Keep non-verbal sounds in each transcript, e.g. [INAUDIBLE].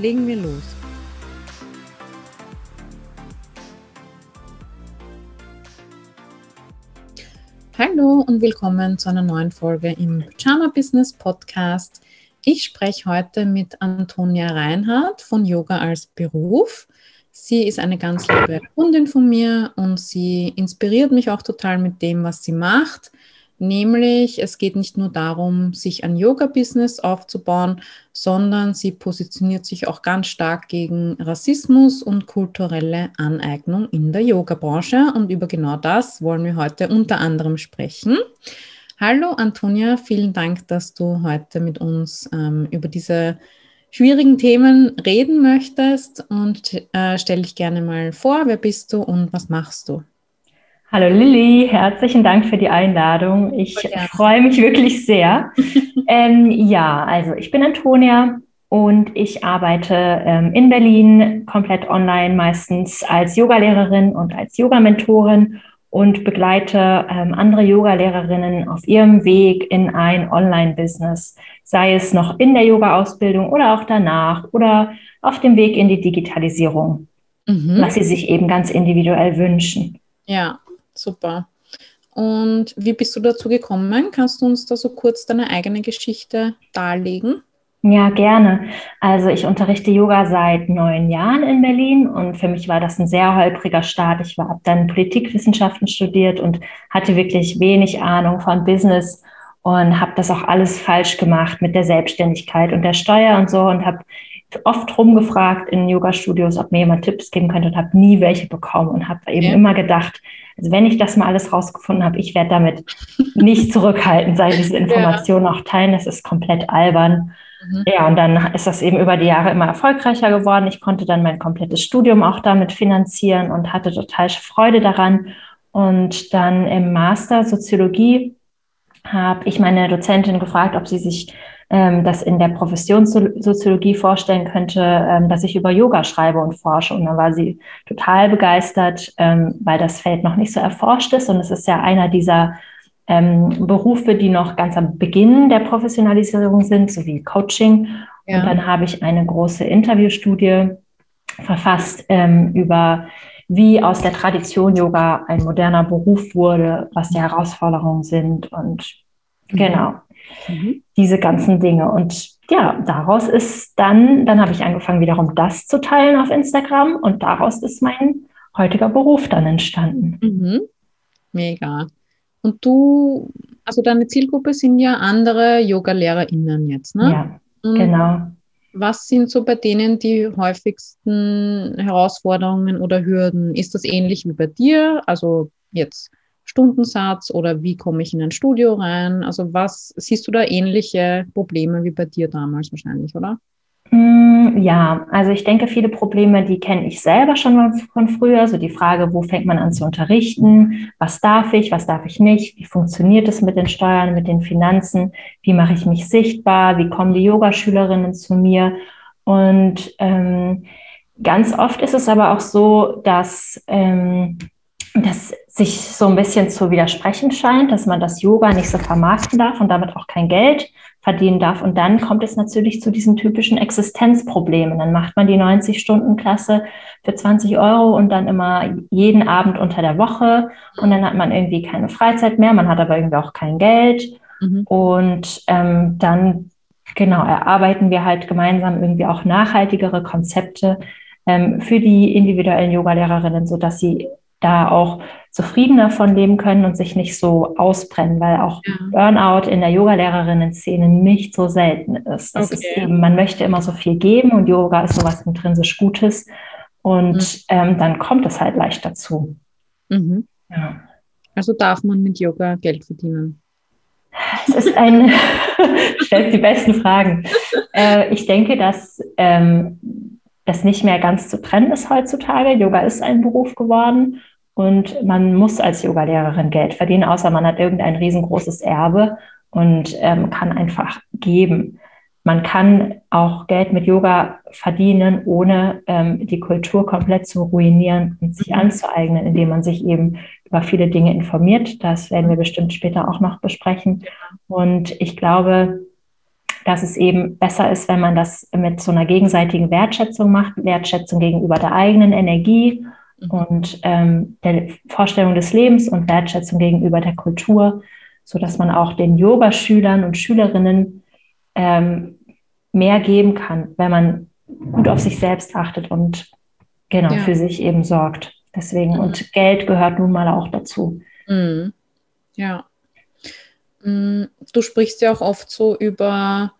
Legen wir los. Hallo und willkommen zu einer neuen Folge im Pyjama Business Podcast. Ich spreche heute mit Antonia Reinhardt von Yoga als Beruf. Sie ist eine ganz liebe Kundin von mir und sie inspiriert mich auch total mit dem, was sie macht. Nämlich, es geht nicht nur darum, sich ein Yoga-Business aufzubauen, sondern sie positioniert sich auch ganz stark gegen Rassismus und kulturelle Aneignung in der Yoga-Branche. Und über genau das wollen wir heute unter anderem sprechen. Hallo Antonia, vielen Dank, dass du heute mit uns ähm, über diese schwierigen Themen reden möchtest. Und äh, stell dich gerne mal vor, wer bist du und was machst du? Hallo Lilly, herzlichen Dank für die Einladung. Ich freue mich wirklich sehr. [LAUGHS] ähm, ja, also ich bin Antonia und ich arbeite ähm, in Berlin komplett online, meistens als Yogalehrerin und als Yogamentorin und begleite ähm, andere Yogalehrerinnen auf ihrem Weg in ein Online-Business, sei es noch in der Yoga-Ausbildung oder auch danach oder auf dem Weg in die Digitalisierung, mhm. was sie sich eben ganz individuell wünschen. Ja, super. Und wie bist du dazu gekommen? Kannst du uns da so kurz deine eigene Geschichte darlegen? Ja, gerne. Also ich unterrichte Yoga seit neun Jahren in Berlin und für mich war das ein sehr holpriger Start. Ich habe dann Politikwissenschaften studiert und hatte wirklich wenig Ahnung von Business und habe das auch alles falsch gemacht mit der Selbstständigkeit und der Steuer und so und habe oft rumgefragt in Yoga-Studios, ob mir jemand Tipps geben könnte und habe nie welche bekommen und habe eben ja. immer gedacht, also wenn ich das mal alles rausgefunden habe, ich werde damit nicht zurückhalten, sei diese Informationen ja. auch teilen, das ist komplett albern. Mhm. Ja, und dann ist das eben über die Jahre immer erfolgreicher geworden. Ich konnte dann mein komplettes Studium auch damit finanzieren und hatte total Freude daran. Und dann im Master Soziologie habe ich meine Dozentin gefragt, ob sie sich ähm, das in der Professionssoziologie vorstellen könnte, ähm, dass ich über Yoga schreibe und forsche. Und dann war sie total begeistert, ähm, weil das Feld noch nicht so erforscht ist. Und es ist ja einer dieser ähm, Berufe, die noch ganz am Beginn der Professionalisierung sind, sowie Coaching. Ja. Und dann habe ich eine große Interviewstudie verfasst ähm, über wie aus der Tradition Yoga ein moderner Beruf wurde, was die Herausforderungen sind und mhm. genau mhm. diese ganzen Dinge. Und ja, daraus ist dann, dann habe ich angefangen, wiederum das zu teilen auf Instagram und daraus ist mein heutiger Beruf dann entstanden. Mhm. Mega. Und du, also deine Zielgruppe sind ja andere Yoga-LehrerInnen jetzt, ne? Ja, und genau. Was sind so bei denen die häufigsten Herausforderungen oder Hürden? Ist das ähnlich wie bei dir? Also jetzt Stundensatz oder wie komme ich in ein Studio rein? Also was siehst du da ähnliche Probleme wie bei dir damals wahrscheinlich, oder? Mm, ja, also ich denke, viele Probleme, die kenne ich selber schon von früher. So die Frage, wo fängt man an zu unterrichten? Was darf ich? Was darf ich nicht? Wie funktioniert es mit den Steuern, mit den Finanzen? Wie mache ich mich sichtbar? Wie kommen die Yogaschülerinnen zu mir? Und ähm, ganz oft ist es aber auch so, dass ähm, das sich so ein bisschen zu widersprechen scheint, dass man das Yoga nicht so vermarkten darf und damit auch kein Geld verdienen darf. Und dann kommt es natürlich zu diesen typischen Existenzproblemen. Dann macht man die 90-Stunden-Klasse für 20 Euro und dann immer jeden Abend unter der Woche. Und dann hat man irgendwie keine Freizeit mehr, man hat aber irgendwie auch kein Geld. Mhm. Und ähm, dann, genau, erarbeiten wir halt gemeinsam irgendwie auch nachhaltigere Konzepte ähm, für die individuellen Yogalehrerinnen, sodass sie da auch zufriedener von leben können und sich nicht so ausbrennen, weil auch ja. Burnout in der Yoga-Lehrerinnen-Szene nicht so selten ist. Das okay. ist eben, man möchte immer so viel geben und Yoga ist sowas intrinsisch Gutes und mhm. ähm, dann kommt es halt leicht dazu. Mhm. Ja. Also darf man mit Yoga Geld verdienen? Es ist ein, [LAUGHS] stellt die besten Fragen. Äh, ich denke, dass ähm, das nicht mehr ganz zu trennen ist heutzutage. Yoga ist ein Beruf geworden und man muss als Yogalehrerin Geld verdienen, außer man hat irgendein riesengroßes Erbe und ähm, kann einfach geben. Man kann auch Geld mit Yoga verdienen, ohne ähm, die Kultur komplett zu ruinieren und sich mhm. anzueignen, indem man sich eben über viele Dinge informiert. Das werden wir bestimmt später auch noch besprechen. Und ich glaube, dass es eben besser ist, wenn man das mit so einer gegenseitigen Wertschätzung macht, Wertschätzung gegenüber der eigenen Energie mhm. und ähm, der Vorstellung des Lebens und Wertschätzung gegenüber der Kultur, so dass man auch den Yogaschülern und Schülerinnen ähm, mehr geben kann, wenn man gut auf sich selbst achtet und genau ja. für sich eben sorgt. Deswegen, mhm. und Geld gehört nun mal auch dazu. Mhm. Ja. Mm, du sprichst ja auch oft so über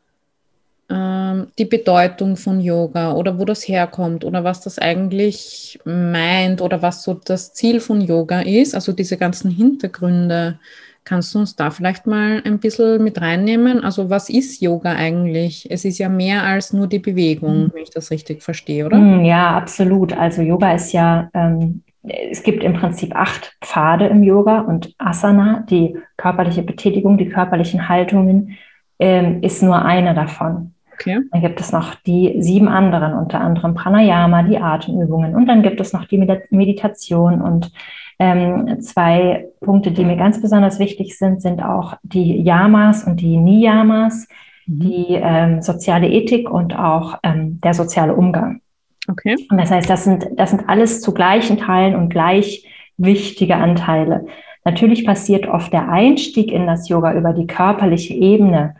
ähm, die Bedeutung von Yoga oder wo das herkommt oder was das eigentlich meint oder was so das Ziel von Yoga ist, also diese ganzen Hintergründe. Kannst du uns da vielleicht mal ein bisschen mit reinnehmen? Also was ist Yoga eigentlich? Es ist ja mehr als nur die Bewegung, mhm. wenn ich das richtig verstehe, oder? Mhm, ja, absolut. Also Yoga ist ja, ähm, es gibt im Prinzip acht Pfade im Yoga und Asana, die körperliche Betätigung, die körperlichen Haltungen, ähm, ist nur eine davon. Okay. Dann gibt es noch die sieben anderen, unter anderem Pranayama, die Atemübungen. Und dann gibt es noch die Meditation und ähm, zwei Punkte, die mir ganz besonders wichtig sind, sind auch die Yamas und die Niyamas, mhm. die ähm, soziale Ethik und auch ähm, der soziale Umgang. Okay. Und das heißt, das sind, das sind alles zu gleichen Teilen und gleich wichtige Anteile. Natürlich passiert oft der Einstieg in das Yoga über die körperliche Ebene,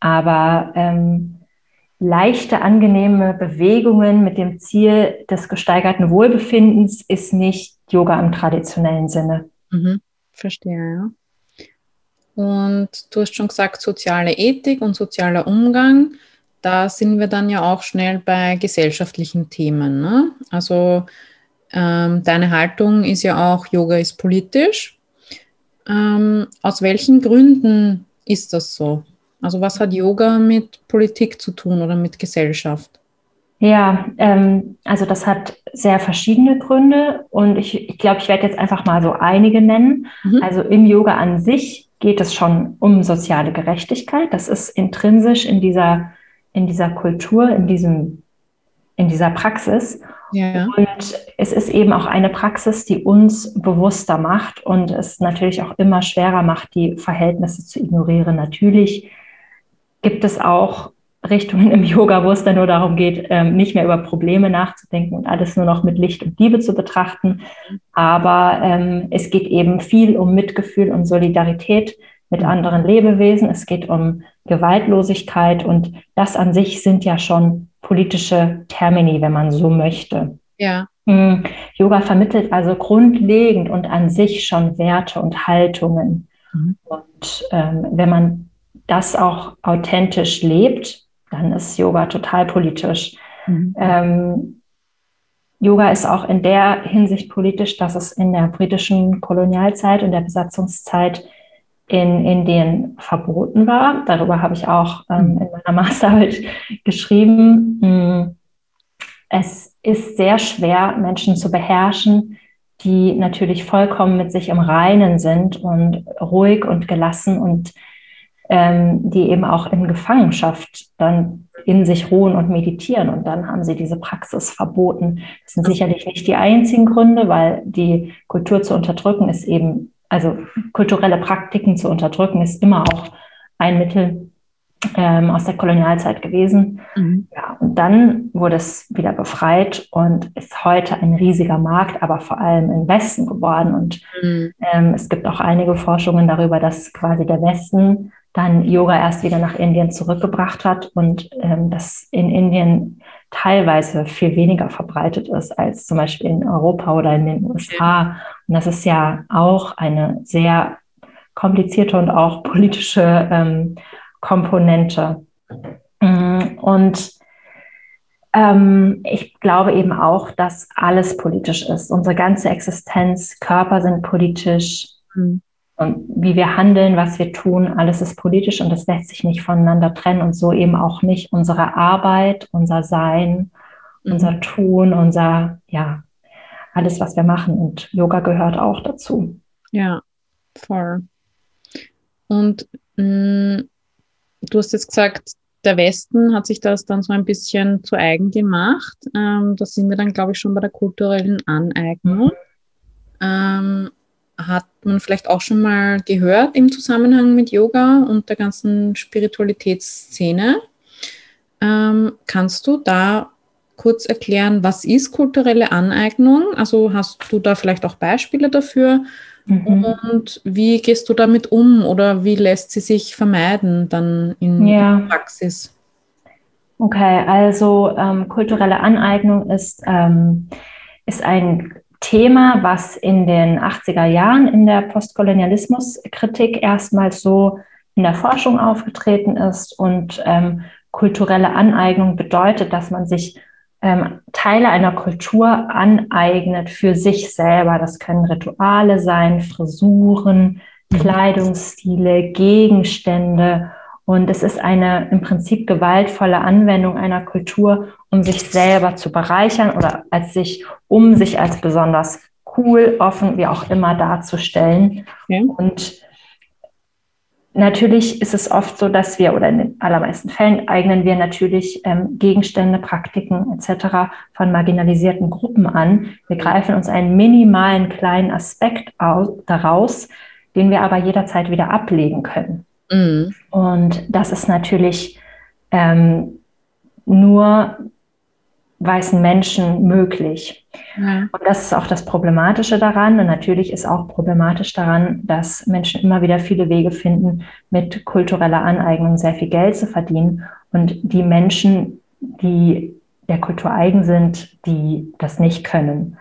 aber ähm, leichte, angenehme Bewegungen mit dem Ziel des gesteigerten Wohlbefindens ist nicht Yoga im traditionellen Sinne. Mhm. Verstehe, ja. Und du hast schon gesagt, soziale Ethik und sozialer Umgang. Da sind wir dann ja auch schnell bei gesellschaftlichen Themen. Ne? Also ähm, deine Haltung ist ja auch, Yoga ist politisch. Ähm, aus welchen Gründen ist das so? Also was hat Yoga mit Politik zu tun oder mit Gesellschaft? Ja, ähm, also das hat sehr verschiedene Gründe und ich, ich glaube, ich werde jetzt einfach mal so einige nennen. Mhm. Also im Yoga an sich geht es schon um soziale Gerechtigkeit. Das ist intrinsisch in dieser, in dieser Kultur, in, diesem, in dieser Praxis. Ja. Und es ist eben auch eine Praxis, die uns bewusster macht und es natürlich auch immer schwerer macht, die Verhältnisse zu ignorieren. Natürlich gibt es auch Richtungen im Yoga, wo es dann nur darum geht, ähm, nicht mehr über Probleme nachzudenken und alles nur noch mit Licht und Liebe zu betrachten. Aber ähm, es geht eben viel um Mitgefühl und Solidarität mit anderen Lebewesen. Es geht um Gewaltlosigkeit und das an sich sind ja schon politische Termini, wenn man so möchte. Ja. Hm, Yoga vermittelt also grundlegend und an sich schon Werte und Haltungen. Mhm. Und ähm, wenn man das auch authentisch lebt, dann ist Yoga total politisch. Mhm. Ähm, Yoga ist auch in der Hinsicht politisch, dass es in der britischen Kolonialzeit und der Besatzungszeit in Indien verboten war. Darüber habe ich auch ähm, mhm. in meiner [LAUGHS] Masterarbeit geschrieben. Mm, es ist sehr schwer, Menschen zu beherrschen, die natürlich vollkommen mit sich im Reinen sind und ruhig und gelassen und ähm, die eben auch in Gefangenschaft dann in sich ruhen und meditieren. Und dann haben sie diese Praxis verboten. Das sind sicherlich nicht die einzigen Gründe, weil die Kultur zu unterdrücken ist eben, also kulturelle Praktiken zu unterdrücken ist immer auch ein Mittel ähm, aus der Kolonialzeit gewesen. Mhm. Ja, und dann wurde es wieder befreit und ist heute ein riesiger Markt, aber vor allem im Westen geworden. Und mhm. ähm, es gibt auch einige Forschungen darüber, dass quasi der Westen dann Yoga erst wieder nach Indien zurückgebracht hat und ähm, das in Indien teilweise viel weniger verbreitet ist als zum Beispiel in Europa oder in den USA. Und das ist ja auch eine sehr komplizierte und auch politische ähm, Komponente. Mm, und ähm, ich glaube eben auch, dass alles politisch ist. Unsere ganze Existenz, Körper sind politisch, mhm. Und wie wir handeln, was wir tun, alles ist politisch und das lässt sich nicht voneinander trennen und so eben auch nicht unsere Arbeit, unser Sein mhm. unser Tun, unser, ja, alles, was wir machen. Und Yoga gehört auch dazu. Ja, voll. Und mh, mm, du hast jetzt gesagt, der Westen hat sich das dann so ein bisschen zu eigen gemacht. Ähm, da sind wir dann, glaube ich, schon bei der kulturellen Aneignung. Ähm, hat man vielleicht auch schon mal gehört im Zusammenhang mit Yoga und der ganzen Spiritualitätsszene. Ähm, kannst du da kurz erklären, was ist kulturelle Aneignung? Also hast du da vielleicht auch Beispiele dafür? Mhm. Und wie gehst du damit um oder wie lässt sie sich vermeiden dann in ja. der Praxis? Okay, also ähm, kulturelle Aneignung ist, ähm, ist ein Thema, was in den 80er Jahren in der Postkolonialismuskritik erstmals so in der Forschung aufgetreten ist. Und ähm, kulturelle Aneignung bedeutet, dass man sich ähm, Teile einer Kultur aneignet für sich selber. Das können Rituale sein, Frisuren, mhm. Kleidungsstile, Gegenstände. Und es ist eine im Prinzip gewaltvolle Anwendung einer Kultur, um sich selber zu bereichern oder als sich, um sich als besonders cool, offen, wie auch immer darzustellen. Ja. Und Natürlich ist es oft so, dass wir, oder in den allermeisten Fällen eignen wir natürlich ähm, Gegenstände, Praktiken etc. von marginalisierten Gruppen an. Wir greifen uns einen minimalen kleinen Aspekt aus, daraus, den wir aber jederzeit wieder ablegen können. Mhm. Und das ist natürlich ähm, nur weißen Menschen möglich. Ja. Und das ist auch das Problematische daran. Und natürlich ist auch problematisch daran, dass Menschen immer wieder viele Wege finden, mit kultureller Aneignung sehr viel Geld zu verdienen. Und die Menschen, die der Kultur eigen sind, die das nicht können.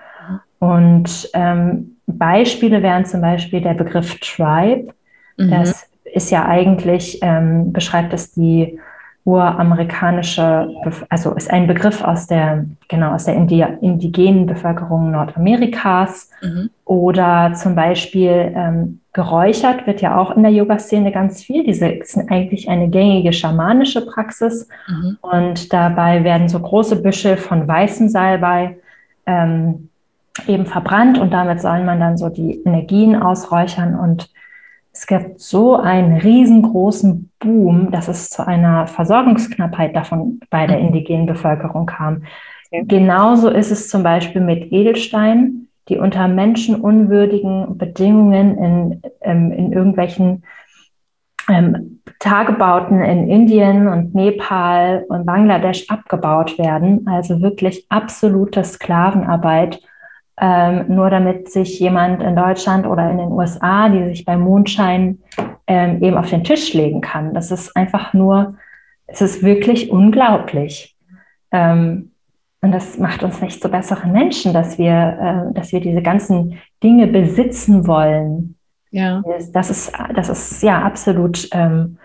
Und ähm, Beispiele wären zum Beispiel der Begriff Tribe. Mhm. Das ist ja eigentlich, ähm, beschreibt es die uramerikanische, also ist ein Begriff aus der, genau, aus der Indi indigenen Bevölkerung Nordamerikas. Mhm. Oder zum Beispiel ähm, geräuchert wird ja auch in der Yoga-Szene ganz viel. Diese sind eigentlich eine gängige schamanische Praxis. Mhm. Und dabei werden so große Büschel von weißem Salbei ähm, eben verbrannt und damit soll man dann so die Energien ausräuchern und es gibt so einen riesengroßen Boom, dass es zu einer Versorgungsknappheit davon bei der mhm. indigenen Bevölkerung kam. Okay. Genauso ist es zum Beispiel mit Edelsteinen, die unter menschenunwürdigen Bedingungen in, ähm, in irgendwelchen ähm, Tagebauten in Indien und Nepal und Bangladesch abgebaut werden. Also wirklich absolute Sklavenarbeit ähm, nur damit sich jemand in Deutschland oder in den USA, die sich bei Mondschein ähm, eben auf den Tisch legen kann. Das ist einfach nur, es ist wirklich unglaublich. Ähm, und das macht uns nicht zu besseren Menschen, dass wir, äh, dass wir diese ganzen Dinge besitzen wollen. Ja. Das ist, das ist ja absolut ähm,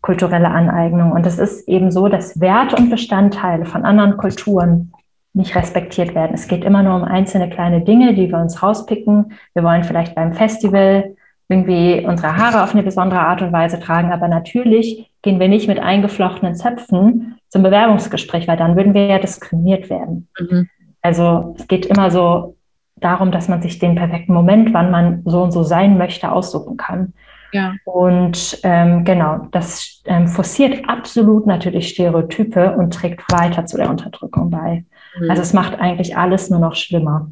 kulturelle Aneignung. Und es ist eben so, dass Werte und Bestandteile von anderen Kulturen nicht respektiert werden. Es geht immer nur um einzelne kleine Dinge, die wir uns rauspicken. Wir wollen vielleicht beim Festival irgendwie unsere Haare auf eine besondere Art und Weise tragen, aber natürlich gehen wir nicht mit eingeflochtenen Zöpfen zum Bewerbungsgespräch, weil dann würden wir ja diskriminiert werden. Mhm. Also es geht immer so darum, dass man sich den perfekten Moment, wann man so und so sein möchte, aussuchen kann. Ja. Und ähm, genau, das ähm, forciert absolut natürlich Stereotype und trägt weiter zu der Unterdrückung bei. Mhm. Also es macht eigentlich alles nur noch schlimmer.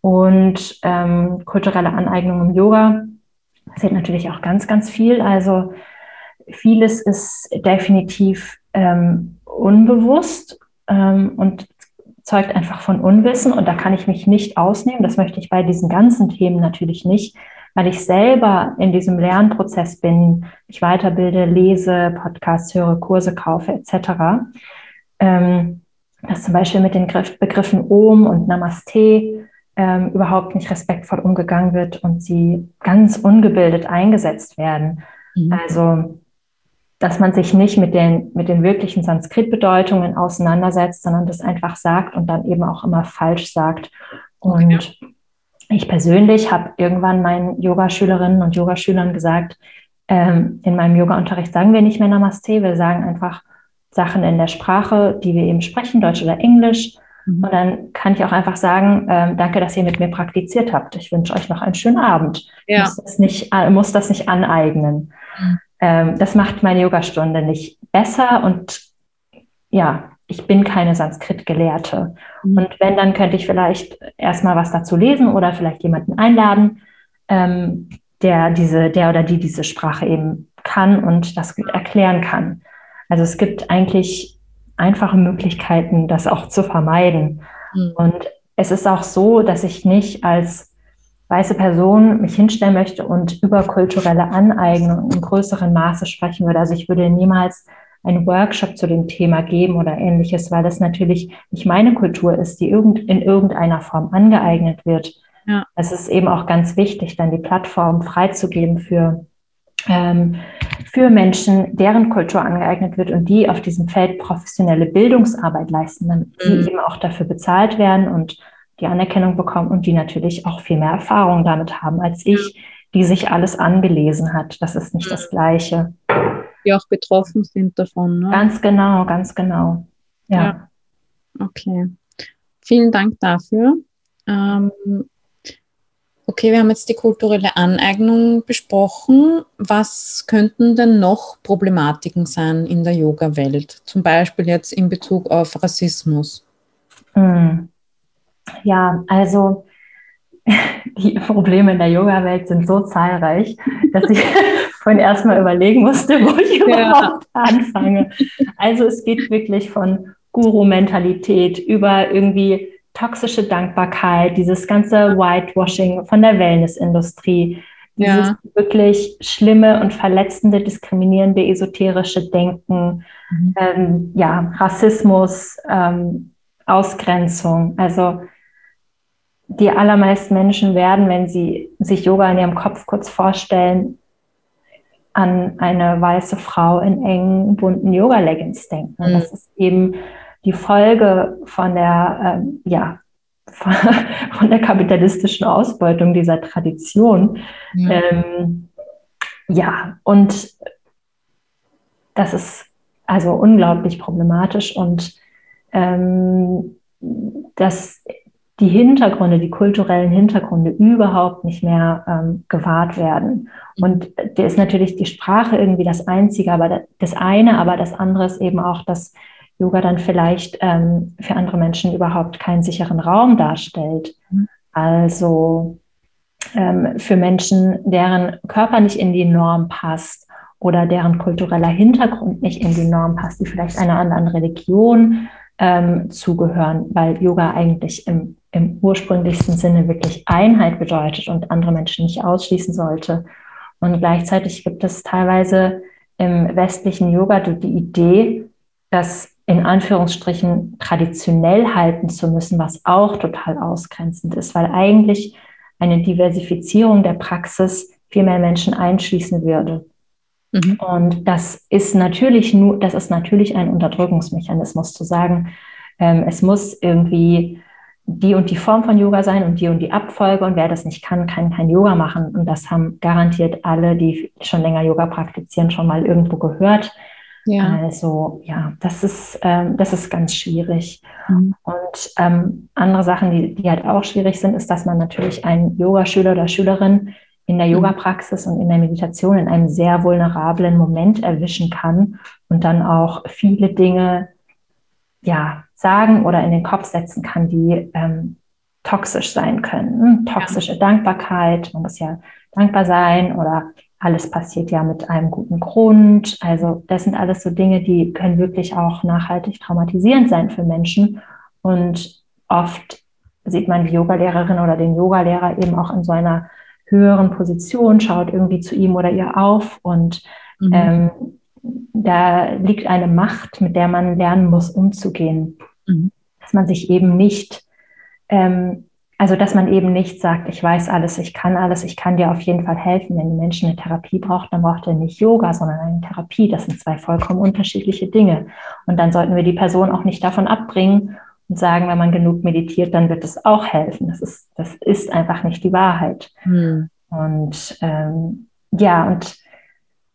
Und ähm, kulturelle Aneignung im Yoga passiert natürlich auch ganz, ganz viel. Also vieles ist definitiv ähm, unbewusst ähm, und zeugt einfach von Unwissen. Und da kann ich mich nicht ausnehmen. Das möchte ich bei diesen ganzen Themen natürlich nicht, weil ich selber in diesem Lernprozess bin, mich weiterbilde, lese, Podcasts höre, Kurse kaufe etc. Ähm, dass zum Beispiel mit den Begriffen Om und Namaste ähm, überhaupt nicht respektvoll umgegangen wird und sie ganz ungebildet eingesetzt werden. Mhm. Also, dass man sich nicht mit den, mit den wirklichen Sanskrit-Bedeutungen auseinandersetzt, sondern das einfach sagt und dann eben auch immer falsch sagt. Und okay. ich persönlich habe irgendwann meinen Yogaschülerinnen und Yogaschülern gesagt, ähm, in meinem Yoga-Unterricht sagen wir nicht mehr Namaste, wir sagen einfach Sachen in der Sprache, die wir eben sprechen, Deutsch oder Englisch. Mhm. Und dann kann ich auch einfach sagen, ähm, danke, dass ihr mit mir praktiziert habt. Ich wünsche euch noch einen schönen Abend. Ja. Muss, das nicht, äh, muss das nicht aneignen. Mhm. Ähm, das macht meine Yogastunde nicht besser und ja, ich bin keine Sanskrit-Gelehrte. Mhm. Und wenn, dann könnte ich vielleicht erstmal was dazu lesen oder vielleicht jemanden einladen, ähm, der diese, der oder die diese Sprache eben kann und das gut erklären kann. Also es gibt eigentlich einfache Möglichkeiten, das auch zu vermeiden. Mhm. Und es ist auch so, dass ich nicht als weiße Person mich hinstellen möchte und über kulturelle Aneignung im größeren Maße sprechen würde. Also ich würde niemals einen Workshop zu dem Thema geben oder ähnliches, weil das natürlich nicht meine Kultur ist, die irgend, in irgendeiner Form angeeignet wird. Ja. Es ist eben auch ganz wichtig, dann die Plattform freizugeben für für Menschen, deren Kultur angeeignet wird und die auf diesem Feld professionelle Bildungsarbeit leisten, damit mhm. die eben auch dafür bezahlt werden und die Anerkennung bekommen und die natürlich auch viel mehr Erfahrung damit haben als ich, die sich alles angelesen hat. Das ist nicht mhm. das Gleiche. Die auch betroffen sind davon. Ne? Ganz genau, ganz genau. Ja. ja. Okay. Vielen Dank dafür. Ähm, Okay, wir haben jetzt die kulturelle Aneignung besprochen. Was könnten denn noch Problematiken sein in der Yoga-Welt? Zum Beispiel jetzt in Bezug auf Rassismus. Hm. Ja, also [LAUGHS] die Probleme in der Yoga-Welt sind so zahlreich, dass ich [LAUGHS] vorhin erstmal überlegen musste, wo ich überhaupt ja. anfange. Also es geht wirklich von Guru-Mentalität über irgendwie toxische Dankbarkeit, dieses ganze Whitewashing von der Wellnessindustrie, dieses ja. wirklich schlimme und verletzende, diskriminierende, esoterische Denken, mhm. ähm, ja, Rassismus, ähm, Ausgrenzung. Also die allermeisten Menschen werden, wenn sie sich Yoga in ihrem Kopf kurz vorstellen, an eine weiße Frau in engen, bunten Yoga-Leggings denken. Mhm. Das ist eben die Folge von der, ähm, ja, [LAUGHS] von der kapitalistischen Ausbeutung dieser Tradition. Ja, ähm, ja und das ist also unglaublich problematisch und ähm, dass die Hintergründe, die kulturellen Hintergründe überhaupt nicht mehr ähm, gewahrt werden. Und da ist natürlich die Sprache irgendwie das Einzige, aber das eine, aber das andere ist eben auch, dass Yoga dann vielleicht ähm, für andere Menschen überhaupt keinen sicheren Raum darstellt. Mhm. Also ähm, für Menschen, deren Körper nicht in die Norm passt oder deren kultureller Hintergrund nicht in die Norm passt, die vielleicht einer anderen Religion ähm, zugehören, weil Yoga eigentlich im, im ursprünglichsten Sinne wirklich Einheit bedeutet und andere Menschen nicht ausschließen sollte. Und gleichzeitig gibt es teilweise im westlichen Yoga die Idee, dass in Anführungsstrichen traditionell halten zu müssen, was auch total ausgrenzend ist, weil eigentlich eine Diversifizierung der Praxis viel mehr Menschen einschließen würde. Mhm. Und das ist natürlich nur, das ist natürlich ein Unterdrückungsmechanismus zu sagen, ähm, es muss irgendwie die und die Form von Yoga sein und die und die Abfolge und wer das nicht kann, kann kein Yoga machen. Und das haben garantiert alle, die schon länger Yoga praktizieren, schon mal irgendwo gehört. Ja. Also ja, das ist, ähm, das ist ganz schwierig. Mhm. Und ähm, andere Sachen, die, die halt auch schwierig sind, ist, dass man natürlich einen Yogaschüler oder Schülerin in der mhm. Yoga-Praxis und in der Meditation in einem sehr vulnerablen Moment erwischen kann und dann auch viele Dinge ja, sagen oder in den Kopf setzen kann, die ähm, toxisch sein können. Toxische ja. Dankbarkeit, man muss ja dankbar sein oder alles passiert ja mit einem guten Grund. Also das sind alles so Dinge, die können wirklich auch nachhaltig traumatisierend sein für Menschen. Und oft sieht man die Yogalehrerin oder den Yogalehrer eben auch in so einer höheren Position, schaut irgendwie zu ihm oder ihr auf und mhm. ähm, da liegt eine Macht, mit der man lernen muss, umzugehen. Mhm. Dass man sich eben nicht ähm, also, dass man eben nicht sagt, ich weiß alles, ich kann alles, ich kann dir auf jeden Fall helfen. Wenn ein Mensch eine Therapie braucht, dann braucht er nicht Yoga, sondern eine Therapie. Das sind zwei vollkommen unterschiedliche Dinge. Und dann sollten wir die Person auch nicht davon abbringen und sagen, wenn man genug meditiert, dann wird es auch helfen. Das ist, das ist einfach nicht die Wahrheit. Hm. Und ähm, ja, und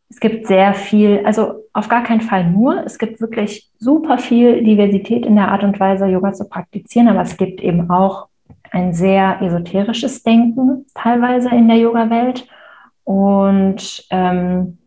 es gibt sehr viel, also auf gar keinen Fall nur. Es gibt wirklich super viel Diversität in der Art und Weise, Yoga zu praktizieren, aber es gibt eben auch ein sehr esoterisches Denken teilweise in der Yoga-Welt. Und ähm,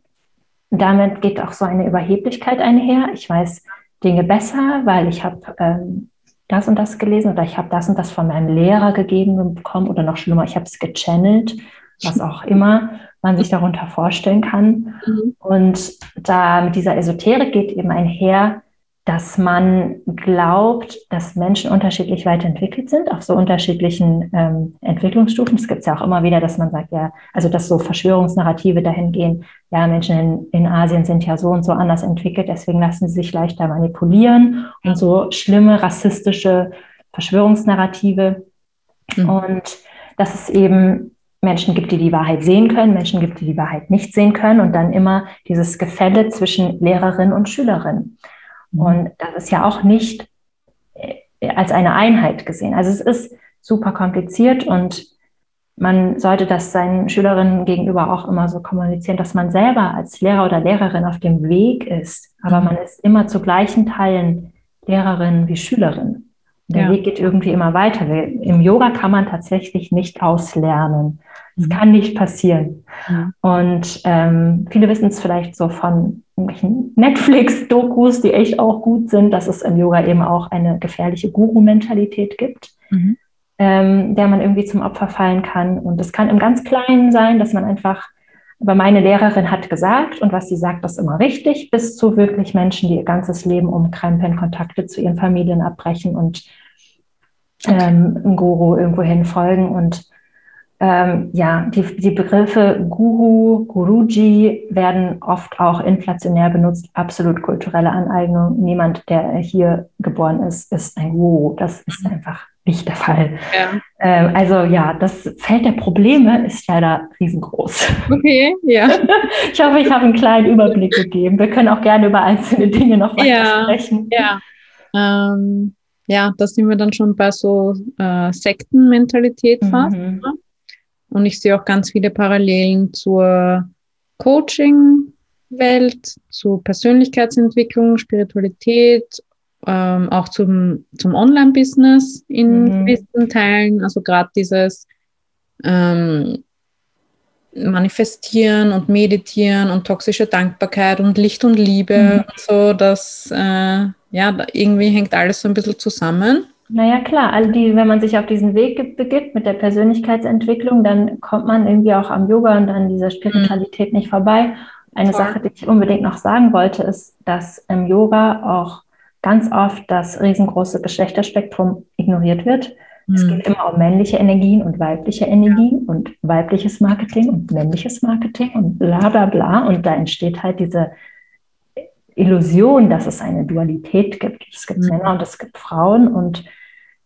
damit geht auch so eine Überheblichkeit einher. Ich weiß Dinge besser, weil ich habe ähm, das und das gelesen oder ich habe das und das von meinem Lehrer gegeben bekommen oder noch schlimmer, ich habe es gechannelt, was auch immer man sich darunter vorstellen kann. Mhm. Und da mit dieser Esoterik geht eben einher, dass man glaubt, dass Menschen unterschiedlich weiterentwickelt sind, auf so unterschiedlichen ähm, Entwicklungsstufen. Es gibt ja auch immer wieder, dass man sagt, ja, also dass so Verschwörungsnarrative dahin gehen, ja, Menschen in, in Asien sind ja so und so anders entwickelt, deswegen lassen sie sich leichter manipulieren und so schlimme rassistische Verschwörungsnarrative. Mhm. Und dass es eben Menschen gibt, die die Wahrheit sehen können, Menschen gibt, die die Wahrheit nicht sehen können und dann immer dieses Gefälle zwischen Lehrerin und Schülerin. Mhm. Und das ist ja auch nicht äh, als eine Einheit gesehen. Also es ist super kompliziert und man sollte das seinen Schülerinnen gegenüber auch immer so kommunizieren, dass man selber als Lehrer oder Lehrerin auf dem Weg ist, aber mhm. man ist immer zu gleichen Teilen Lehrerin wie Schülerin. Der ja. Weg geht irgendwie immer weiter. Im Yoga kann man tatsächlich nicht auslernen. Es mhm. kann nicht passieren. Mhm. Und ähm, viele wissen es vielleicht so von irgendwelchen Netflix-Dokus, die echt auch gut sind, dass es im Yoga eben auch eine gefährliche Guru-Mentalität gibt, mhm. ähm, der man irgendwie zum Opfer fallen kann. Und es kann im ganz Kleinen sein, dass man einfach, aber meine Lehrerin hat gesagt und was sie sagt, ist immer richtig, bis zu wirklich Menschen, die ihr ganzes Leben umkrempeln, Kontakte zu ihren Familien abbrechen und ähm, einem Guru irgendwohin folgen und ähm, ja, die, die Begriffe Guru, Guruji werden oft auch inflationär benutzt. Absolut kulturelle Aneignung. Niemand, der hier geboren ist, ist ein Guru. Das ist mhm. einfach nicht der Fall. Ja. Ähm, also ja, das Feld der Probleme ist leider riesengroß. Okay, ja. [LAUGHS] Ich hoffe, ich habe einen kleinen Überblick gegeben. Wir können auch gerne über einzelne Dinge noch weiter ja, sprechen. Ja. Ähm, ja, da sind wir dann schon bei so äh, Sektenmentalität fast. Mhm. Ne? Und ich sehe auch ganz viele Parallelen zur Coaching-Welt, zur Persönlichkeitsentwicklung, Spiritualität, ähm, auch zum, zum Online-Business in mhm. gewissen Teilen. Also gerade dieses ähm, Manifestieren und Meditieren und toxische Dankbarkeit und Licht und Liebe mhm. und so, das äh, ja, irgendwie hängt alles so ein bisschen zusammen. Naja, klar, all die, wenn man sich auf diesen Weg begibt mit der Persönlichkeitsentwicklung, dann kommt man irgendwie auch am Yoga und an dieser Spiritualität mhm. nicht vorbei. Eine Voll. Sache, die ich unbedingt noch sagen wollte, ist, dass im Yoga auch ganz oft das riesengroße Geschlechterspektrum ignoriert wird. Mhm. Es geht immer um männliche Energien und weibliche Energien und weibliches Marketing und männliches Marketing und bla bla bla. Und da entsteht halt diese Illusion, dass es eine Dualität gibt. Es gibt mhm. Männer und es gibt Frauen und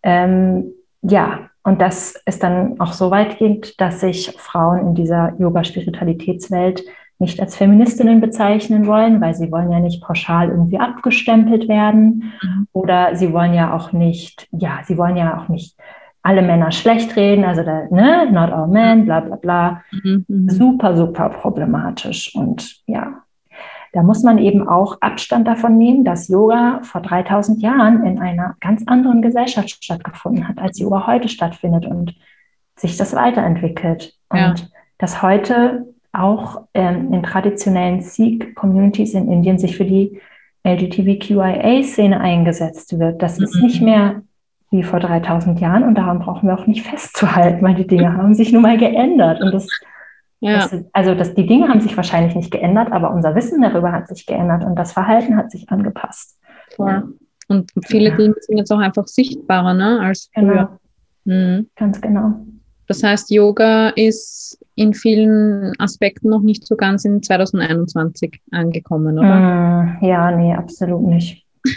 ähm, ja, und das ist dann auch so weitgehend, dass sich Frauen in dieser Yoga-Spiritualitätswelt nicht als Feministinnen bezeichnen wollen, weil sie wollen ja nicht pauschal irgendwie abgestempelt werden mhm. oder sie wollen ja auch nicht, ja, sie wollen ja auch nicht alle Männer schlecht reden, also da, ne, not all men, bla bla bla. Mhm. mhm. Super, super problematisch und ja, da muss man eben auch Abstand davon nehmen, dass Yoga vor 3000 Jahren in einer ganz anderen Gesellschaft stattgefunden hat, als Yoga heute stattfindet und sich das weiterentwickelt. Und ja. dass heute auch ähm, in traditionellen Sikh-Communities in Indien sich für die LGBTQIA-Szene eingesetzt wird. Das mhm. ist nicht mehr wie vor 3000 Jahren und daran brauchen wir auch nicht festzuhalten, weil die Dinge haben sich nun mal geändert. Und das ja. Das, also das, die Dinge haben sich wahrscheinlich nicht geändert, aber unser Wissen darüber hat sich geändert und das Verhalten hat sich angepasst. Ja. Und viele ja. Dinge sind jetzt auch einfach sichtbarer ne, als früher. Genau. Mhm. Ganz genau. Das heißt, Yoga ist in vielen Aspekten noch nicht so ganz in 2021 angekommen, oder? Mm, ja, nee, absolut nicht. [LAUGHS]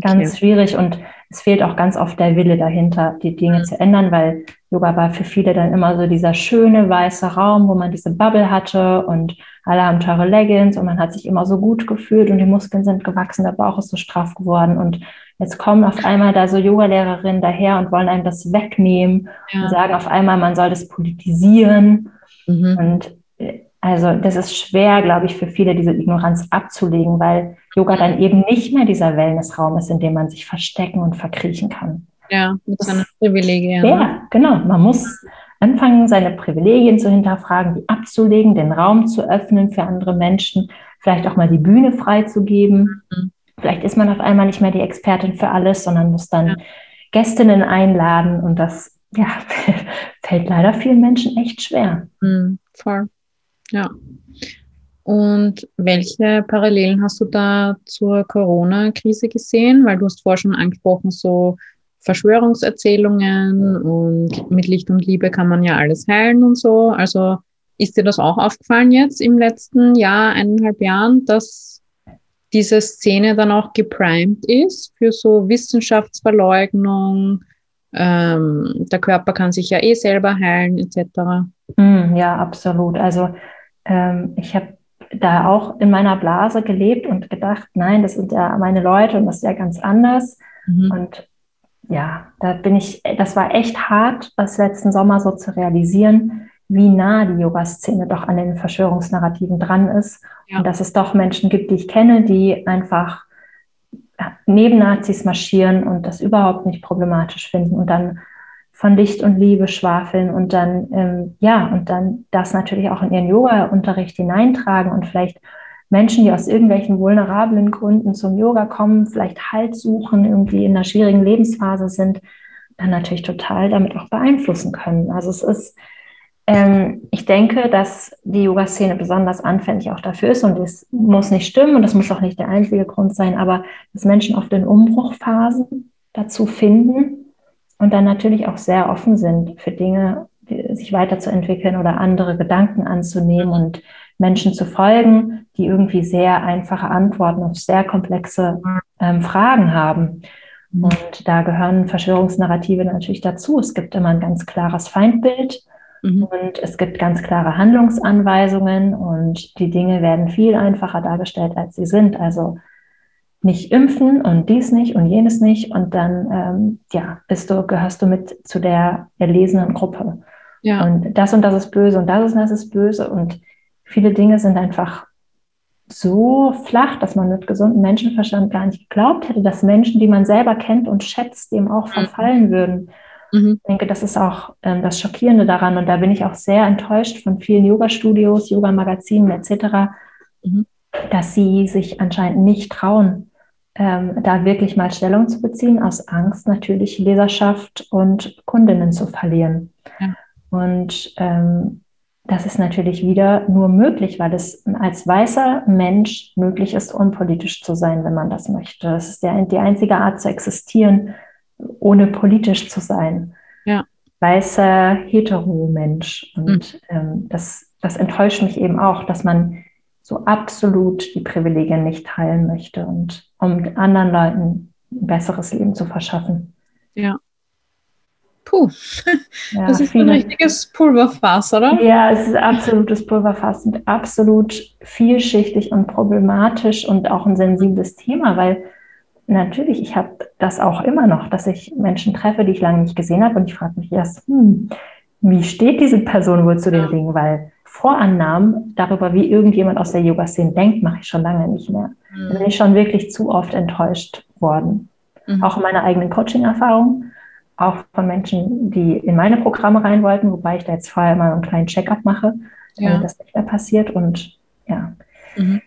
Ganz okay. schwierig und es fehlt auch ganz oft der Wille dahinter, die Dinge mhm. zu ändern, weil Yoga war für viele dann immer so dieser schöne weiße Raum, wo man diese Bubble hatte und alle haben teure Leggings und man hat sich immer so gut gefühlt und die Muskeln sind gewachsen, der Bauch ist so straff geworden und jetzt kommen auf einmal da so Yoga-Lehrerinnen daher und wollen einem das wegnehmen ja. und sagen auf einmal, man soll das politisieren mhm. und äh, Also das ist schwer, glaube ich, für viele diese Ignoranz abzulegen, weil Yoga dann eben nicht mehr dieser Wellnessraum ist, in dem man sich verstecken und verkriechen kann. Ja, mit seinen Privilegien. Ja, genau. Man muss anfangen, seine Privilegien zu hinterfragen, die abzulegen, den Raum zu öffnen für andere Menschen, vielleicht auch mal die Bühne freizugeben. Mhm. Vielleicht ist man auf einmal nicht mehr die Expertin für alles, sondern muss dann ja. Gästinnen einladen und das ja, [LAUGHS] fällt leider vielen Menschen echt schwer. Mhm, voll. Ja. Und welche Parallelen hast du da zur Corona-Krise gesehen? Weil du hast vorher schon angesprochen, so Verschwörungserzählungen und mit Licht und Liebe kann man ja alles heilen und so. Also ist dir das auch aufgefallen jetzt im letzten Jahr, eineinhalb Jahren, dass diese Szene dann auch geprimed ist für so Wissenschaftsverleugnung? Ähm, der Körper kann sich ja eh selber heilen, etc. Mm, ja, absolut. Also ähm, ich habe da auch in meiner Blase gelebt und gedacht, nein, das sind ja meine Leute und das ist ja ganz anders. Mhm. Und ja, da bin ich, das war echt hart, das letzten Sommer so zu realisieren, wie nah die Yoga-Szene doch an den Verschwörungsnarrativen dran ist. Ja. Und dass es doch Menschen gibt, die ich kenne, die einfach neben Nazis marschieren und das überhaupt nicht problematisch finden und dann von Licht und Liebe schwafeln und dann, ähm, ja, und dann das natürlich auch in ihren Yoga-Unterricht hineintragen und vielleicht Menschen, die aus irgendwelchen vulnerablen Gründen zum Yoga kommen, vielleicht Halt suchen, irgendwie in einer schwierigen Lebensphase sind, dann natürlich total damit auch beeinflussen können. Also es ist, ähm, ich denke, dass die Yoga-Szene besonders anfällig auch dafür ist und es muss nicht stimmen und das muss auch nicht der einzige Grund sein, aber dass Menschen oft in Umbruchphasen dazu finden, und dann natürlich auch sehr offen sind für Dinge, sich weiterzuentwickeln oder andere Gedanken anzunehmen und Menschen zu folgen, die irgendwie sehr einfache Antworten auf sehr komplexe ähm, Fragen haben. Mhm. Und da gehören Verschwörungsnarrative natürlich dazu. Es gibt immer ein ganz klares Feindbild mhm. und es gibt ganz klare Handlungsanweisungen und die Dinge werden viel einfacher dargestellt, als sie sind. Also nicht impfen und dies nicht und jenes nicht und dann ähm, ja bist du gehörst du mit zu der erlesenen Gruppe ja. und das und das ist böse und das und das ist böse und viele Dinge sind einfach so flach, dass man mit gesundem Menschenverstand gar nicht geglaubt hätte, dass Menschen, die man selber kennt und schätzt, dem auch mhm. verfallen würden. Mhm. Ich denke, das ist auch ähm, das Schockierende daran und da bin ich auch sehr enttäuscht von vielen Yoga-Studios, Yoga-Magazinen etc., mhm. dass sie sich anscheinend nicht trauen, ähm, da wirklich mal Stellung zu beziehen, aus Angst natürlich Leserschaft und Kundinnen zu verlieren. Ja. Und ähm, das ist natürlich wieder nur möglich, weil es als weißer Mensch möglich ist, unpolitisch zu sein, wenn man das möchte. Das ist ja die einzige Art zu existieren, ohne politisch zu sein. Ja. Weißer Hetero-Mensch. Und mhm. ähm, das, das enttäuscht mich eben auch, dass man so absolut die Privilegien nicht teilen möchte und um anderen Leuten ein besseres Leben zu verschaffen. Ja. Puh, ja, das ist viele, ein richtiges Pulverfass, oder? Ja, es ist absolutes Pulverfass und absolut vielschichtig und problematisch und auch ein sensibles Thema, weil natürlich, ich habe das auch immer noch, dass ich Menschen treffe, die ich lange nicht gesehen habe und ich frage mich erst, hm, wie steht diese Person wohl zu den ja. Dingen, weil Vorannahmen darüber, wie irgendjemand aus der Yoga-Szene denkt, mache ich schon lange nicht mehr. Mhm. Da bin ich schon wirklich zu oft enttäuscht worden. Mhm. Auch in meiner eigenen Coaching-Erfahrung, auch von Menschen, die in meine Programme rein wollten, wobei ich da jetzt vorher mal einen kleinen Check-up mache, damit das nicht mehr passiert. Und ja. Mhm.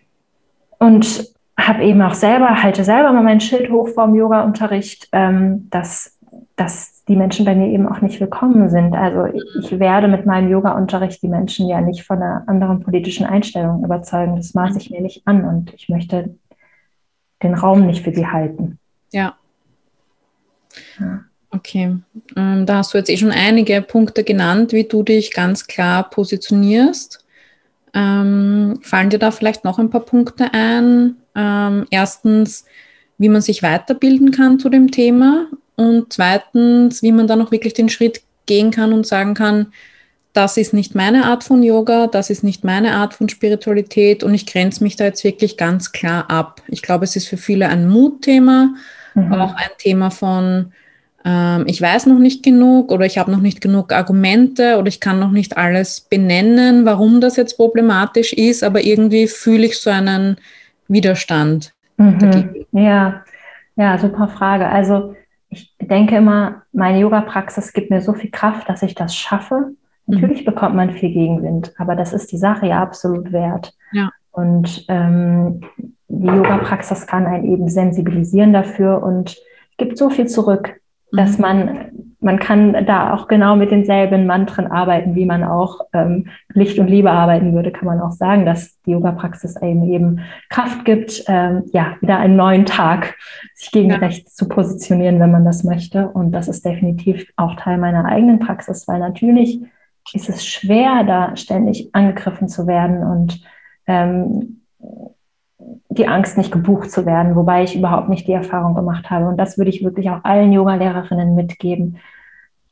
Und habe eben auch selber, halte selber mal mein Schild hoch vorm Yoga-Unterricht, ähm, dass, dass die Menschen bei mir eben auch nicht willkommen sind. Also ich werde mit meinem Yoga-Unterricht die Menschen ja nicht von einer anderen politischen Einstellung überzeugen. Das maße ich mir nicht an und ich möchte den Raum nicht für sie halten. Ja. ja. Okay, ähm, da hast du jetzt eh schon einige Punkte genannt, wie du dich ganz klar positionierst. Ähm, fallen dir da vielleicht noch ein paar Punkte ein? Ähm, erstens, wie man sich weiterbilden kann zu dem Thema und zweitens, wie man dann auch wirklich den Schritt gehen kann und sagen kann, das ist nicht meine Art von Yoga, das ist nicht meine Art von Spiritualität und ich grenze mich da jetzt wirklich ganz klar ab. Ich glaube, es ist für viele ein Mutthema, mhm. auch ein Thema von, ähm, ich weiß noch nicht genug oder ich habe noch nicht genug Argumente oder ich kann noch nicht alles benennen, warum das jetzt problematisch ist, aber irgendwie fühle ich so einen Widerstand. Mhm. Ja, ja, super Frage. Also ich denke immer, meine Yoga-Praxis gibt mir so viel Kraft, dass ich das schaffe. Mhm. Natürlich mhm. bekommt man viel Gegenwind, aber das ist die Sache ja absolut wert. Ja. Und ähm, die Yoga-Praxis kann einen eben sensibilisieren dafür und gibt so viel zurück dass mhm. man, man kann da auch genau mit denselben Mantren arbeiten, wie man auch ähm, Licht und Liebe arbeiten würde, kann man auch sagen, dass die Yoga-Praxis eben eben Kraft gibt, ähm, ja, wieder einen neuen Tag sich gegen ja. rechts zu positionieren, wenn man das möchte. Und das ist definitiv auch Teil meiner eigenen Praxis, weil natürlich ist es schwer, da ständig angegriffen zu werden und ähm, die Angst, nicht gebucht zu werden, wobei ich überhaupt nicht die Erfahrung gemacht habe. Und das würde ich wirklich auch allen Yoga-Lehrerinnen mitgeben.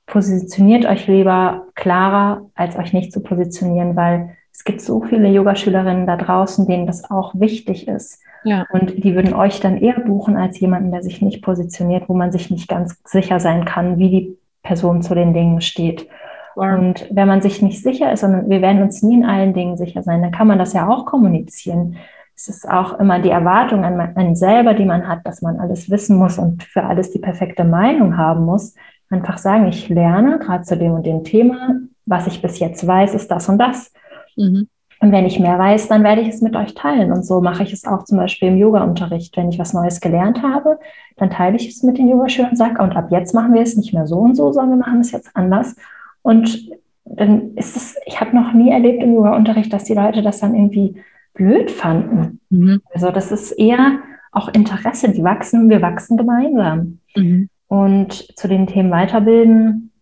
Positioniert euch lieber klarer, als euch nicht zu positionieren, weil es gibt so viele Yogaschülerinnen da draußen, denen das auch wichtig ist. Ja. Und die würden euch dann eher buchen als jemanden, der sich nicht positioniert, wo man sich nicht ganz sicher sein kann, wie die Person zu den Dingen steht. Und wenn man sich nicht sicher ist, und wir werden uns nie in allen Dingen sicher sein, dann kann man das ja auch kommunizieren es ist auch immer die Erwartung an einen selber, die man hat, dass man alles wissen muss und für alles die perfekte Meinung haben muss. Einfach sagen, ich lerne gerade zu dem und dem Thema, was ich bis jetzt weiß, ist das und das. Mhm. Und wenn ich mehr weiß, dann werde ich es mit euch teilen. Und so mache ich es auch zum Beispiel im Yoga-Unterricht. Wenn ich was Neues gelernt habe, dann teile ich es mit den Yogaschülern und sage, und ab jetzt machen wir es nicht mehr so und so, sondern wir machen es jetzt anders. Und dann ist es, ich habe noch nie erlebt im Yoga-Unterricht, dass die Leute das dann irgendwie blöd fanden. Mhm. Also das ist eher auch Interesse, die wachsen, wir wachsen gemeinsam. Mhm. Und zu den Themen Weiterbilden,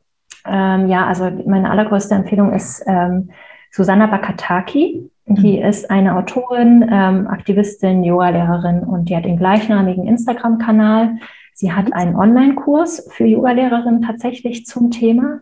ähm, ja, also meine allergrößte Empfehlung ist ähm, Susanna Bakataki. Die mhm. ist eine Autorin, ähm, Aktivistin, Yogalehrerin und die hat den gleichnamigen Instagram-Kanal. Sie hat einen Online-Kurs für Yogalehrerinnen tatsächlich zum Thema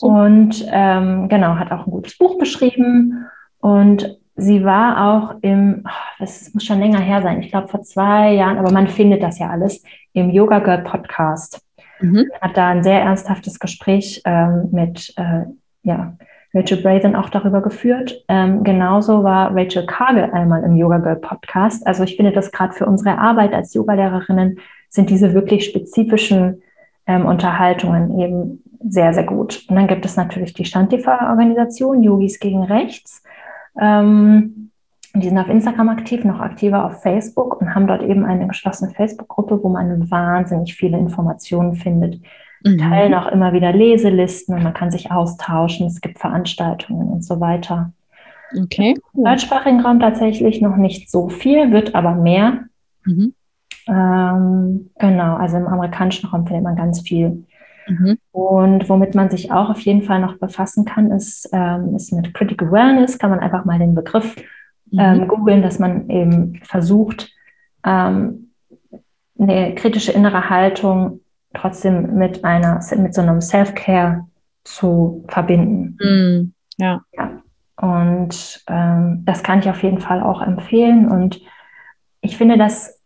und ähm, genau, hat auch ein gutes Buch geschrieben und sie war auch im, das muss schon länger her sein, ich glaube vor zwei Jahren, aber man findet das ja alles, im Yoga Girl Podcast. Mhm. Hat da ein sehr ernsthaftes Gespräch ähm, mit äh, ja, Rachel Brazen auch darüber geführt. Ähm, genauso war Rachel Kagel einmal im Yoga Girl Podcast. Also ich finde das gerade für unsere Arbeit als Yogalehrerinnen sind diese wirklich spezifischen ähm, Unterhaltungen eben sehr, sehr gut. Und dann gibt es natürlich die Shantifa-Organisation Yogis gegen Rechts. Ähm, die sind auf Instagram aktiv, noch aktiver auf Facebook und haben dort eben eine geschlossene Facebook-Gruppe, wo man wahnsinnig viele Informationen findet. Mhm. Teilen auch immer wieder Leselisten und man kann sich austauschen. Es gibt Veranstaltungen und so weiter. Okay. Im deutschsprachigen Raum tatsächlich noch nicht so viel, wird aber mehr. Mhm. Ähm, genau, also im amerikanischen Raum findet man ganz viel. Mhm. Und womit man sich auch auf jeden Fall noch befassen kann, ist, ähm, ist mit Critical Awareness, kann man einfach mal den Begriff mhm. ähm, googeln, dass man eben versucht, ähm, eine kritische innere Haltung trotzdem mit einer, mit so einem Self-Care zu verbinden. Mhm. Ja. ja. Und ähm, das kann ich auf jeden Fall auch empfehlen. Und ich finde, dass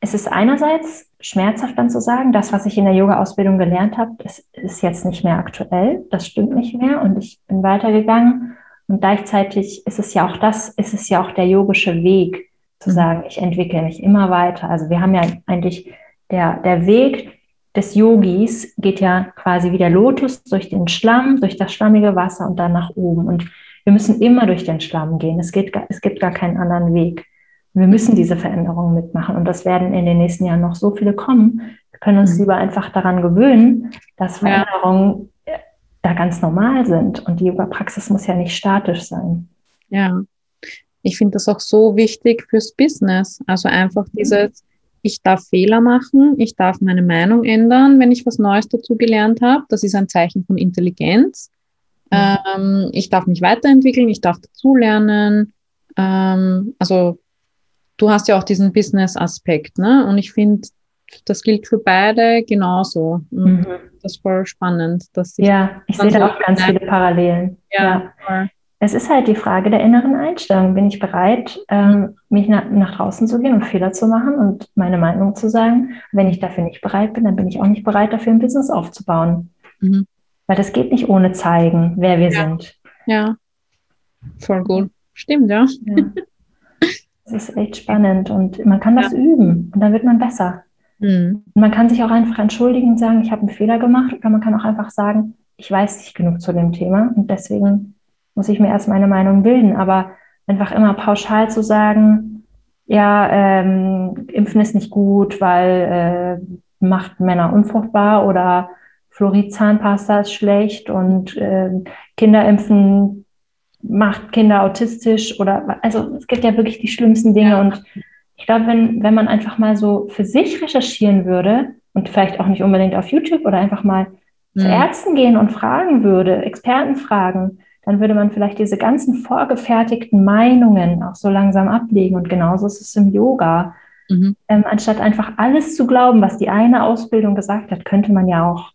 es ist einerseits schmerzhaft dann zu sagen, das, was ich in der Yoga-Ausbildung gelernt habe, das ist jetzt nicht mehr aktuell, das stimmt nicht mehr und ich bin weitergegangen. Und gleichzeitig ist es ja auch das, ist es ja auch der yogische Weg, zu mhm. sagen, ich entwickle mich immer weiter. Also wir haben ja eigentlich der, der Weg des Yogis geht ja quasi wie der Lotus durch den Schlamm, durch das schlammige Wasser und dann nach oben. Und wir müssen immer durch den Schlamm gehen. Es, geht, es gibt gar keinen anderen Weg. Wir müssen diese Veränderungen mitmachen und das werden in den nächsten Jahren noch so viele kommen. Wir können uns mhm. lieber einfach daran gewöhnen, dass Veränderungen ja. da ganz normal sind und die Yoga-Praxis muss ja nicht statisch sein. Ja, ich finde das auch so wichtig fürs Business. Also einfach mhm. dieses, ich darf Fehler machen, ich darf meine Meinung ändern, wenn ich was Neues dazu gelernt habe. Das ist ein Zeichen von Intelligenz. Mhm. Ähm, ich darf mich weiterentwickeln, ich darf dazulernen. Ähm, also du hast ja auch diesen Business-Aspekt, ne? Und ich finde, das gilt für beide genauso. Mhm. Das ist voll spannend. Dass ja, ich sehe da auch ganz viele Parallelen. Ja, ja. es ist halt die Frage der inneren Einstellung. Bin ich bereit, ähm, mich nach, nach draußen zu gehen und Fehler zu machen und meine Meinung zu sagen? Wenn ich dafür nicht bereit bin, dann bin ich auch nicht bereit, dafür ein Business aufzubauen. Mhm. Weil das geht nicht ohne zeigen, wer wir ja. sind. Ja, voll gut. Stimmt, ja. ja. [LAUGHS] Das ist echt spannend und man kann das ja. üben und dann wird man besser. Mhm. Und man kann sich auch einfach entschuldigen und sagen, ich habe einen Fehler gemacht oder man kann auch einfach sagen, ich weiß nicht genug zu dem Thema und deswegen muss ich mir erst meine Meinung bilden. Aber einfach immer pauschal zu sagen, ja, ähm, Impfen ist nicht gut, weil äh, macht Männer unfruchtbar oder Fluorid-Zahnpasta ist schlecht und äh, Kinderimpfen macht Kinder autistisch oder also es gibt ja wirklich die schlimmsten Dinge ja. und ich glaube, wenn, wenn man einfach mal so für sich recherchieren würde und vielleicht auch nicht unbedingt auf YouTube oder einfach mal mhm. zu Ärzten gehen und fragen würde, Experten fragen, dann würde man vielleicht diese ganzen vorgefertigten Meinungen auch so langsam ablegen. Und genauso ist es im Yoga. Mhm. Ähm, anstatt einfach alles zu glauben, was die eine Ausbildung gesagt hat, könnte man ja auch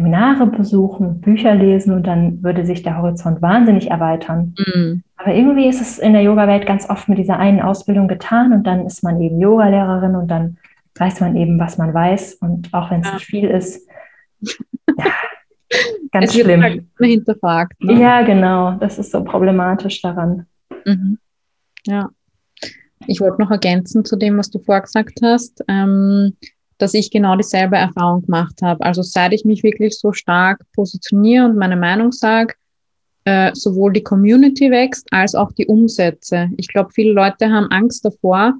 Seminare besuchen, Bücher lesen und dann würde sich der Horizont wahnsinnig erweitern. Mhm. Aber irgendwie ist es in der Yoga-Welt ganz oft mit dieser einen Ausbildung getan und dann ist man eben Yogalehrerin und dann weiß man eben, was man weiß und auch wenn es ja. nicht viel ist. Ja, [LAUGHS] ganz es schlimm. Halt hinterfragt. Ne? Ja, genau. Das ist so problematisch daran. Mhm. Ja. Ich wollte noch ergänzen zu dem, was du vorgesagt hast. Ähm, dass ich genau dieselbe Erfahrung gemacht habe. Also seit ich mich wirklich so stark positioniere und meine Meinung sage, äh, sowohl die Community wächst als auch die Umsätze. Ich glaube, viele Leute haben Angst davor,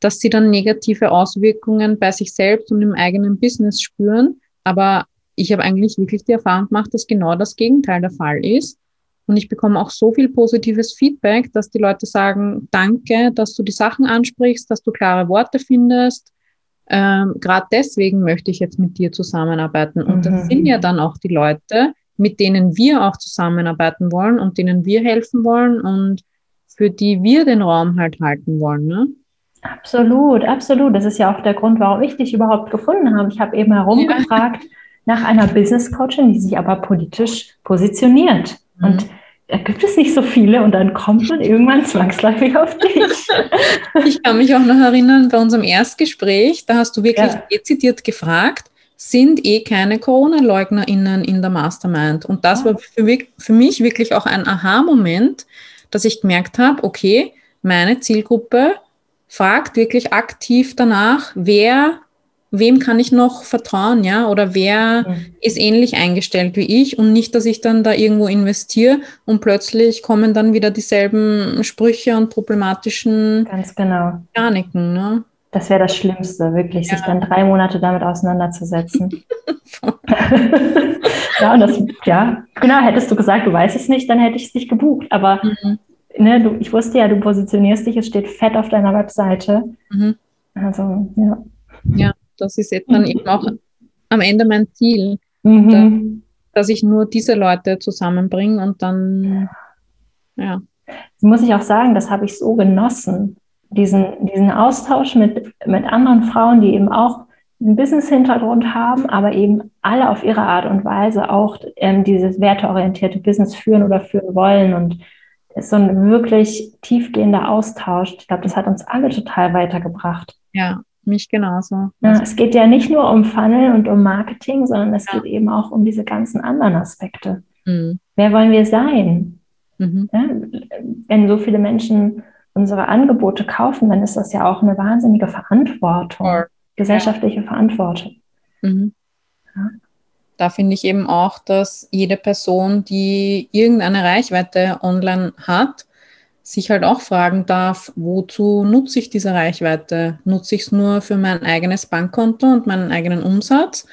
dass sie dann negative Auswirkungen bei sich selbst und im eigenen Business spüren. Aber ich habe eigentlich wirklich die Erfahrung gemacht, dass genau das Gegenteil der Fall ist. Und ich bekomme auch so viel positives Feedback, dass die Leute sagen, danke, dass du die Sachen ansprichst, dass du klare Worte findest, ähm, Gerade deswegen möchte ich jetzt mit dir zusammenarbeiten. Und mhm. das sind ja dann auch die Leute, mit denen wir auch zusammenarbeiten wollen und denen wir helfen wollen und für die wir den Raum halt halten wollen. Ne? Absolut, absolut. Das ist ja auch der Grund, warum ich dich überhaupt gefunden habe. Ich habe eben herumgefragt ja. nach einer Business Coachin, die sich aber politisch positioniert. Mhm. Und da gibt es nicht so viele und dann kommt man irgendwann zwangsläufig auf dich. [LAUGHS] Ich kann mich auch noch erinnern, bei unserem Erstgespräch, da hast du wirklich ja. dezidiert gefragt, sind eh keine Corona-LeugnerInnen in der Mastermind. Und das war für, für mich wirklich auch ein Aha-Moment, dass ich gemerkt habe, okay, meine Zielgruppe fragt wirklich aktiv danach, wer wem kann ich noch vertrauen, ja? Oder wer mhm. ist ähnlich eingestellt wie ich und nicht, dass ich dann da irgendwo investiere und plötzlich kommen dann wieder dieselben Sprüche und problematischen Ganz genau. Mechaniken, ne? Das wäre das Schlimmste, wirklich, ja. sich dann drei Monate damit auseinanderzusetzen. [LAUGHS] [LAUGHS] ja, und das, ja, genau, hättest du gesagt, du weißt es nicht, dann hätte ich es nicht gebucht. Aber mhm. ne, du, ich wusste ja, du positionierst dich, es steht fett auf deiner Webseite. Mhm. Also, ja. Ja, das ist jetzt dann eben auch am Ende mein Ziel, mhm. da, dass ich nur diese Leute zusammenbringe und dann, ja. Das muss ich auch sagen, das habe ich so genossen, diesen, diesen Austausch mit, mit anderen Frauen, die eben auch einen Business-Hintergrund haben, aber eben alle auf ihre Art und Weise auch ähm, dieses werteorientierte Business führen oder führen wollen. Und es ist so ein wirklich tiefgehender Austausch. Ich glaube, das hat uns alle total weitergebracht. Ja, mich genauso. Ja, es geht ja nicht nur um Funnel und um Marketing, sondern es ja. geht eben auch um diese ganzen anderen Aspekte. Mhm. Wer wollen wir sein? Mhm. Ja, wenn so viele Menschen unsere Angebote kaufen, dann ist das ja auch eine wahnsinnige Verantwortung, ja. gesellschaftliche Verantwortung. Mhm. Da finde ich eben auch, dass jede Person, die irgendeine Reichweite online hat, sich halt auch fragen darf, wozu nutze ich diese Reichweite? Nutze ich es nur für mein eigenes Bankkonto und meinen eigenen Umsatz?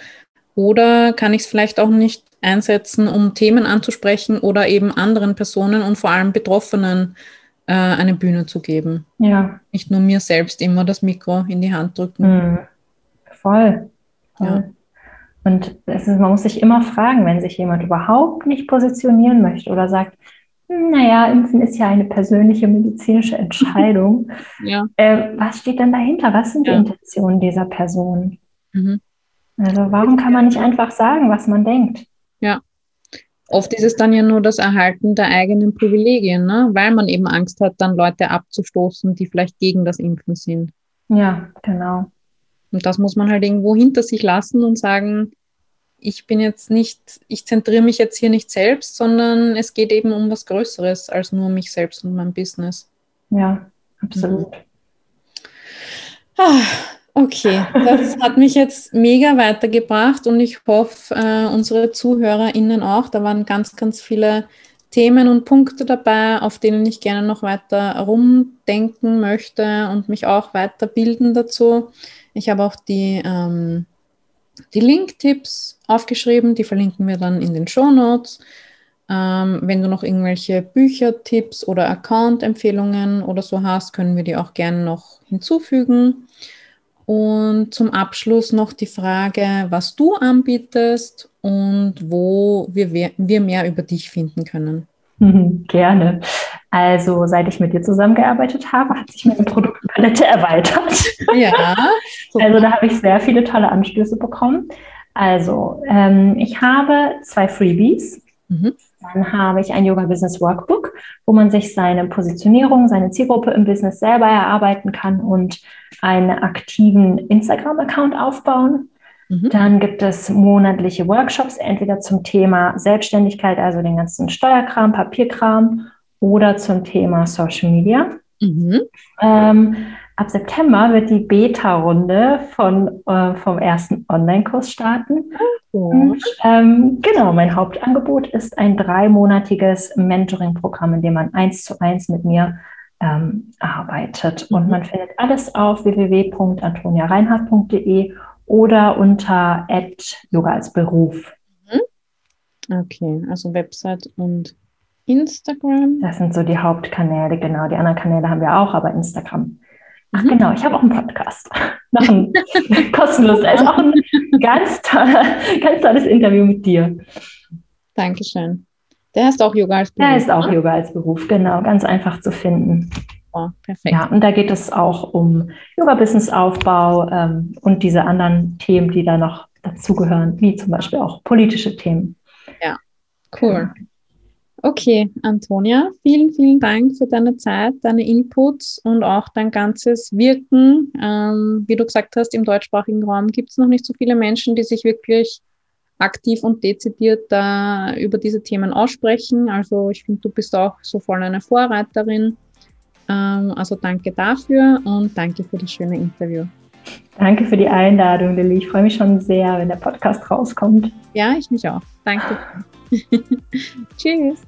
Oder kann ich es vielleicht auch nicht einsetzen, um Themen anzusprechen oder eben anderen Personen und vor allem Betroffenen äh, eine Bühne zu geben? Ja. Nicht nur mir selbst immer das Mikro in die Hand drücken. Mhm. Voll. Voll. Ja. Und ist, man muss sich immer fragen, wenn sich jemand überhaupt nicht positionieren möchte oder sagt, naja, Impfen ist ja eine persönliche medizinische Entscheidung. [LAUGHS] ja. Äh, was steht denn dahinter? Was sind ja. die Intentionen dieser Person? Mhm. Also warum kann man nicht einfach sagen, was man denkt? Ja, oft ist es dann ja nur das Erhalten der eigenen Privilegien, ne? weil man eben Angst hat, dann Leute abzustoßen, die vielleicht gegen das Impfen sind. Ja, genau. Und das muss man halt irgendwo hinter sich lassen und sagen, ich bin jetzt nicht, ich zentriere mich jetzt hier nicht selbst, sondern es geht eben um was Größeres als nur mich selbst und mein Business. Ja, absolut. Mhm. Ah, okay, das hat mich jetzt mega weitergebracht und ich hoffe, äh, unsere ZuhörerInnen auch. Da waren ganz, ganz viele Themen und Punkte dabei, auf denen ich gerne noch weiter rumdenken möchte und mich auch weiterbilden dazu. Ich habe auch die, ähm, die Link-Tipps aufgeschrieben, die verlinken wir dann in den Show Notes. Ähm, wenn du noch irgendwelche Büchertipps oder Account-Empfehlungen oder so hast, können wir die auch gerne noch hinzufügen. Und zum Abschluss noch die Frage, was du anbietest und wo wir, wir mehr über dich finden können. [LAUGHS] Gerne. Also, seit ich mit dir zusammengearbeitet habe, hat sich meine Produktpalette [LAUGHS] erweitert. Ja. [LAUGHS] Also, da habe ich sehr viele tolle Anstöße bekommen. Also, ähm, ich habe zwei Freebies. Mhm. Dann habe ich ein Yoga Business Workbook, wo man sich seine Positionierung, seine Zielgruppe im Business selber erarbeiten kann und einen aktiven Instagram-Account aufbauen. Mhm. Dann gibt es monatliche Workshops, entweder zum Thema Selbstständigkeit, also den ganzen Steuerkram, Papierkram oder zum Thema Social Media. Mhm. Ähm, ab September wird die Beta-Runde von, äh, vom ersten Online-Kurs starten. Und, ähm, genau, mein Hauptangebot ist ein dreimonatiges Mentoring-Programm, in dem man eins zu eins mit mir ähm, arbeitet. Und mhm. man findet alles auf www.antoniareinhardt.de oder unter Yoga als Beruf. Mhm. Okay, also Website und Instagram. Das sind so die Hauptkanäle, genau. Die anderen Kanäle haben wir auch, aber Instagram. Ach mhm. genau, ich habe auch einen Podcast. [LAUGHS] Noch ein [LAUGHS] kostenlos. Da ist auch ein ganz, toller, ganz tolles Interview mit dir. Dankeschön. Der heißt auch Yoga als Beruf. Der ist auch ne? Yoga als Beruf, genau. Ganz einfach zu finden. Oh, perfekt. Ja, und da geht es auch um Yoga-Business-Aufbau ähm, und diese anderen Themen, die da noch dazugehören, wie zum Beispiel auch politische Themen. Ja, cool. Okay, Antonia, vielen, vielen Dank für deine Zeit, deine Inputs und auch dein ganzes Wirken. Ähm, wie du gesagt hast, im deutschsprachigen Raum gibt es noch nicht so viele Menschen, die sich wirklich aktiv und dezidiert da über diese Themen aussprechen. Also ich finde, du bist auch so voll eine Vorreiterin. Ähm, also danke dafür und danke für das schöne Interview. Danke für die Einladung, Lilly. Ich freue mich schon sehr, wenn der Podcast rauskommt. Ja, ich mich auch. Danke. [LAUGHS] Tschüss.